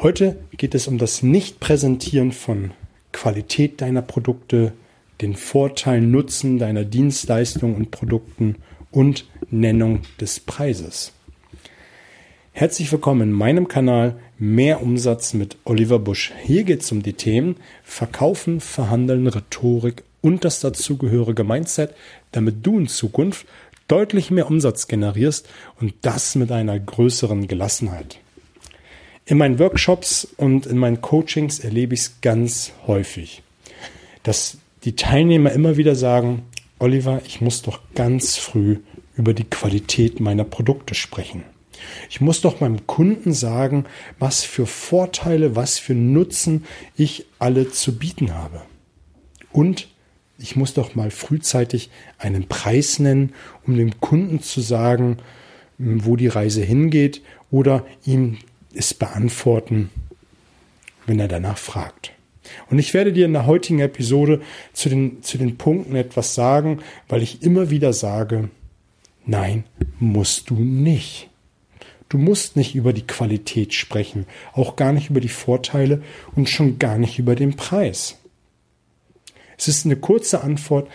Heute geht es um das Nicht-Präsentieren von Qualität deiner Produkte, den Vorteil, Nutzen deiner Dienstleistungen und Produkten und Nennung des Preises. Herzlich willkommen in meinem Kanal Mehr Umsatz mit Oliver Busch. Hier geht es um die Themen Verkaufen, Verhandeln, Rhetorik und das dazugehörige Mindset, damit du in Zukunft deutlich mehr Umsatz generierst und das mit einer größeren Gelassenheit. In meinen Workshops und in meinen Coachings erlebe ich es ganz häufig, dass die Teilnehmer immer wieder sagen, Oliver, ich muss doch ganz früh über die Qualität meiner Produkte sprechen. Ich muss doch meinem Kunden sagen, was für Vorteile, was für Nutzen ich alle zu bieten habe. Und ich muss doch mal frühzeitig einen Preis nennen, um dem Kunden zu sagen, wo die Reise hingeht oder ihm es beantworten, wenn er danach fragt. Und ich werde dir in der heutigen Episode zu den, zu den Punkten etwas sagen, weil ich immer wieder sage, nein, musst du nicht. Du musst nicht über die Qualität sprechen, auch gar nicht über die Vorteile und schon gar nicht über den Preis. Es ist eine kurze Antwort,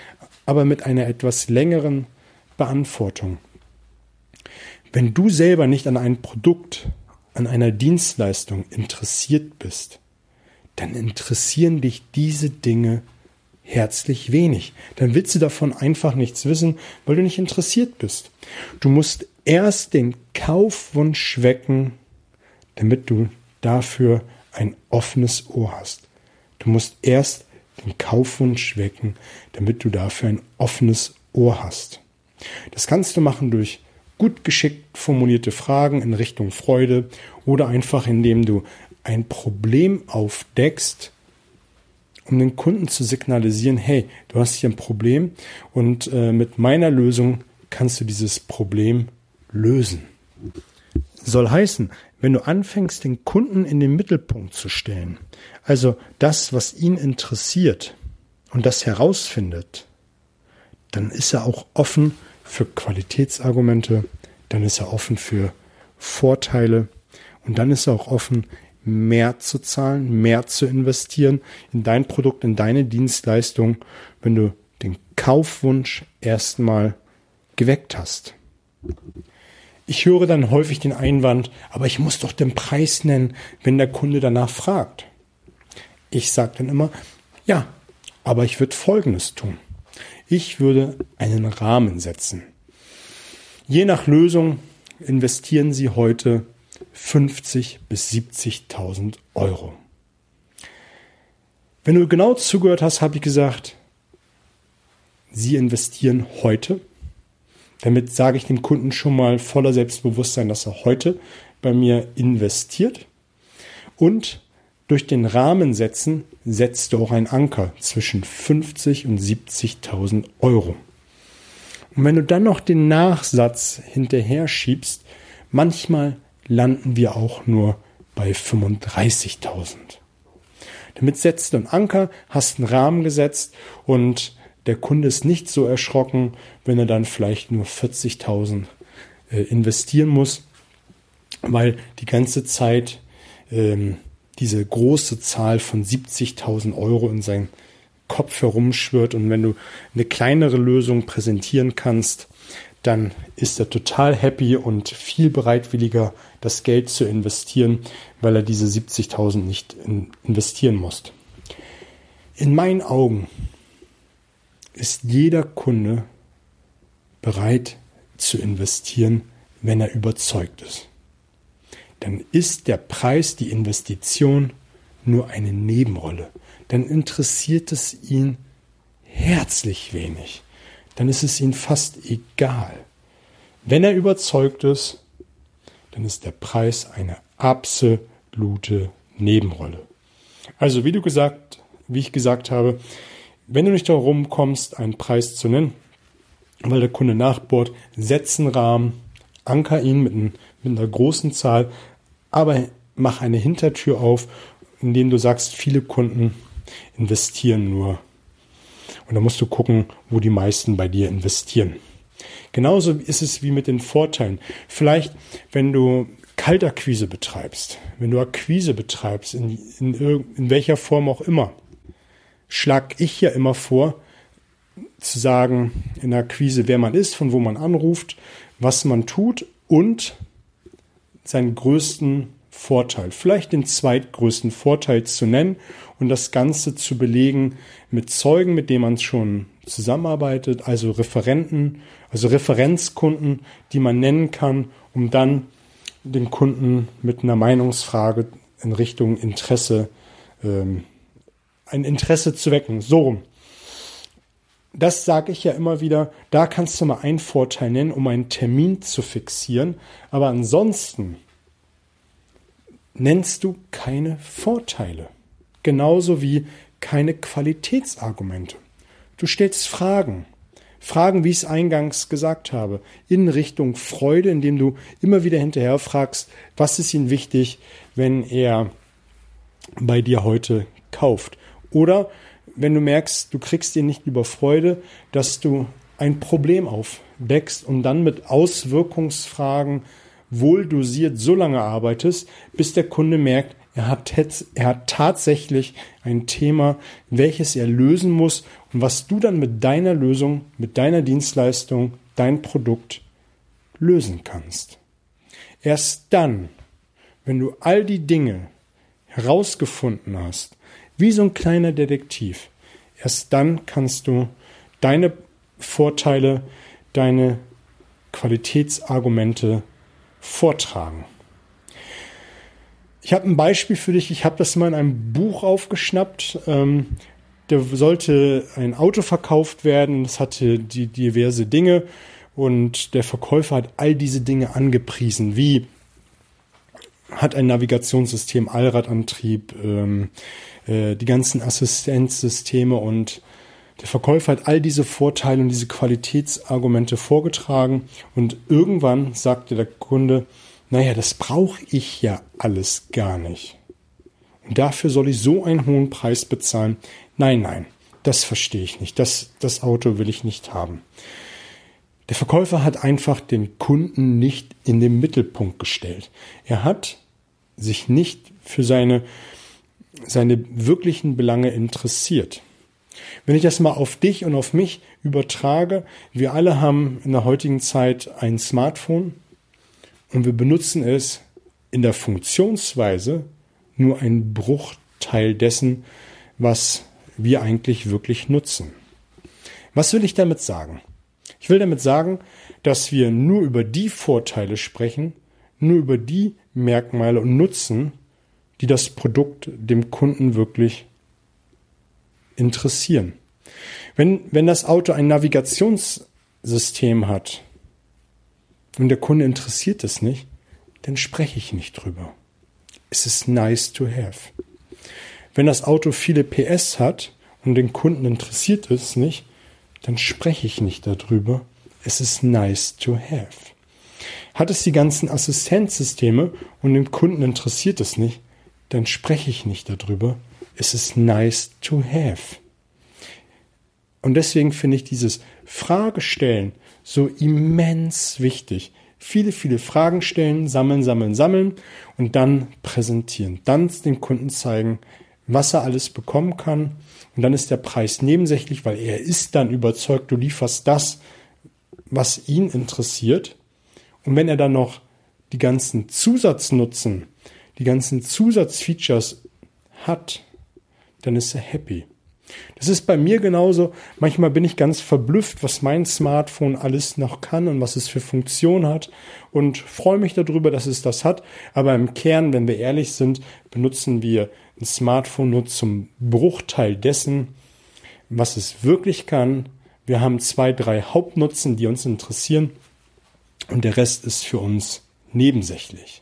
aber mit einer etwas längeren Beantwortung. Wenn du selber nicht an ein Produkt an einer Dienstleistung interessiert bist, dann interessieren dich diese Dinge herzlich wenig. Dann willst du davon einfach nichts wissen, weil du nicht interessiert bist. Du musst erst den Kaufwunsch wecken, damit du dafür ein offenes Ohr hast. Du musst erst den Kaufwunsch wecken, damit du dafür ein offenes Ohr hast. Das kannst du machen durch gut geschickt formulierte Fragen in Richtung Freude oder einfach indem du ein Problem aufdeckst, um den Kunden zu signalisieren, hey, du hast hier ein Problem und äh, mit meiner Lösung kannst du dieses Problem lösen. Soll heißen, wenn du anfängst, den Kunden in den Mittelpunkt zu stellen, also das, was ihn interessiert und das herausfindet, dann ist er auch offen für Qualitätsargumente, dann ist er offen für Vorteile und dann ist er auch offen, mehr zu zahlen, mehr zu investieren in dein Produkt, in deine Dienstleistung, wenn du den Kaufwunsch erstmal geweckt hast. Ich höre dann häufig den Einwand, aber ich muss doch den Preis nennen, wenn der Kunde danach fragt. Ich sage dann immer, ja, aber ich würde Folgendes tun. Ich würde einen Rahmen setzen. Je nach Lösung investieren Sie heute 50 bis 70.000 Euro. Wenn du genau zugehört hast, habe ich gesagt, Sie investieren heute. Damit sage ich dem Kunden schon mal voller Selbstbewusstsein, dass er heute bei mir investiert. Und durch den Rahmen setzen setzt du auch einen Anker zwischen 50 und 70.000 Euro. Und wenn du dann noch den Nachsatz hinterher schiebst, manchmal landen wir auch nur bei 35.000. Damit setzt du einen Anker, hast einen Rahmen gesetzt und der Kunde ist nicht so erschrocken, wenn er dann vielleicht nur 40.000 äh, investieren muss, weil die ganze Zeit ähm, diese große Zahl von 70.000 Euro in seinen Kopf herumschwirrt und wenn du eine kleinere Lösung präsentieren kannst, dann ist er total happy und viel bereitwilliger, das Geld zu investieren, weil er diese 70.000 nicht in investieren muss. In meinen Augen ist jeder Kunde bereit zu investieren, wenn er überzeugt ist. Dann ist der Preis, die Investition nur eine Nebenrolle. Dann interessiert es ihn herzlich wenig dann ist es ihm fast egal. Wenn er überzeugt ist, dann ist der Preis eine absolute Nebenrolle. Also wie du gesagt, wie ich gesagt habe, wenn du nicht darum kommst, einen Preis zu nennen, weil der Kunde nachbohrt, setz einen Rahmen, anker ihn mit, ein, mit einer großen Zahl, aber mach eine Hintertür auf, indem du sagst, viele Kunden investieren nur und da musst du gucken, wo die meisten bei dir investieren. Genauso ist es wie mit den Vorteilen. Vielleicht, wenn du Kaltakquise betreibst, wenn du Akquise betreibst, in, in, in welcher Form auch immer, schlag ich ja immer vor, zu sagen in der Akquise, wer man ist, von wo man anruft, was man tut und seinen größten Vorteil, vielleicht den zweitgrößten Vorteil zu nennen und das Ganze zu belegen mit Zeugen, mit denen man schon zusammenarbeitet, also Referenten, also Referenzkunden, die man nennen kann, um dann den Kunden mit einer Meinungsfrage in Richtung Interesse, ähm, ein Interesse zu wecken. So rum. Das sage ich ja immer wieder, da kannst du mal einen Vorteil nennen, um einen Termin zu fixieren. Aber ansonsten nennst du keine Vorteile. Genauso wie keine Qualitätsargumente. Du stellst Fragen. Fragen, wie ich es eingangs gesagt habe, in Richtung Freude, indem du immer wieder hinterher fragst, was ist ihm wichtig, wenn er bei dir heute kauft. Oder wenn du merkst, du kriegst ihn nicht über Freude, dass du ein Problem aufdeckst und dann mit Auswirkungsfragen wohl dosiert so lange arbeitest, bis der Kunde merkt, er hat, er hat tatsächlich ein Thema, welches er lösen muss und was du dann mit deiner Lösung, mit deiner Dienstleistung, dein Produkt lösen kannst. Erst dann, wenn du all die Dinge herausgefunden hast, wie so ein kleiner Detektiv, erst dann kannst du deine Vorteile, deine Qualitätsargumente vortragen. Ich habe ein Beispiel für dich. Ich habe das mal in einem Buch aufgeschnappt. Ähm, da sollte ein Auto verkauft werden. Das hatte die diverse Dinge. Und der Verkäufer hat all diese Dinge angepriesen, wie hat ein Navigationssystem, Allradantrieb, ähm, äh, die ganzen Assistenzsysteme und der Verkäufer hat all diese Vorteile und diese Qualitätsargumente vorgetragen und irgendwann sagte der Kunde, naja, das brauche ich ja alles gar nicht. Und dafür soll ich so einen hohen Preis bezahlen. Nein, nein, das verstehe ich nicht. Das, das Auto will ich nicht haben. Der Verkäufer hat einfach den Kunden nicht in den Mittelpunkt gestellt. Er hat sich nicht für seine, seine wirklichen Belange interessiert. Wenn ich das mal auf dich und auf mich übertrage, wir alle haben in der heutigen Zeit ein Smartphone, und wir benutzen es in der Funktionsweise nur ein Bruchteil dessen, was wir eigentlich wirklich nutzen. Was will ich damit sagen? Ich will damit sagen, dass wir nur über die Vorteile sprechen, nur über die Merkmale und Nutzen, die das Produkt dem Kunden wirklich interessieren. Wenn, wenn das Auto ein Navigationssystem hat, und der Kunde interessiert es nicht, dann spreche ich nicht drüber. Es ist nice to have. Wenn das Auto viele PS hat und den Kunden interessiert es nicht, dann spreche ich nicht darüber. Es ist nice to have. Hat es die ganzen Assistenzsysteme und den Kunden interessiert es nicht, dann spreche ich nicht darüber. Es ist nice to have. Und deswegen finde ich dieses Fragestellen so immens wichtig. Viele, viele Fragen stellen, sammeln, sammeln, sammeln und dann präsentieren. Dann dem Kunden zeigen, was er alles bekommen kann. Und dann ist der Preis nebensächlich, weil er ist dann überzeugt, du lieferst das, was ihn interessiert. Und wenn er dann noch die ganzen Zusatznutzen, die ganzen Zusatzfeatures hat, dann ist er happy. Das ist bei mir genauso. Manchmal bin ich ganz verblüfft, was mein Smartphone alles noch kann und was es für Funktion hat und freue mich darüber, dass es das hat. Aber im Kern, wenn wir ehrlich sind, benutzen wir ein Smartphone nur zum Bruchteil dessen, was es wirklich kann. Wir haben zwei, drei Hauptnutzen, die uns interessieren und der Rest ist für uns nebensächlich.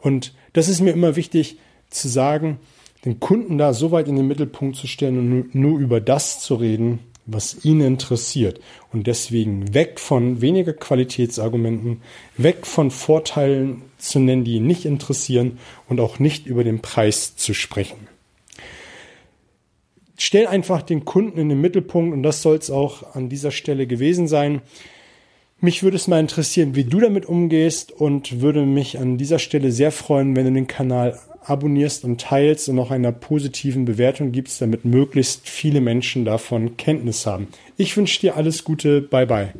Und das ist mir immer wichtig zu sagen, den Kunden da so weit in den Mittelpunkt zu stellen und nur über das zu reden, was ihn interessiert. Und deswegen weg von weniger Qualitätsargumenten, weg von Vorteilen zu nennen, die ihn nicht interessieren und auch nicht über den Preis zu sprechen. Stell einfach den Kunden in den Mittelpunkt und das soll es auch an dieser Stelle gewesen sein. Mich würde es mal interessieren, wie du damit umgehst und würde mich an dieser Stelle sehr freuen, wenn du den Kanal abonnierst und teilst und noch einer positiven Bewertung gibst, damit möglichst viele Menschen davon Kenntnis haben. Ich wünsche dir alles Gute. Bye bye.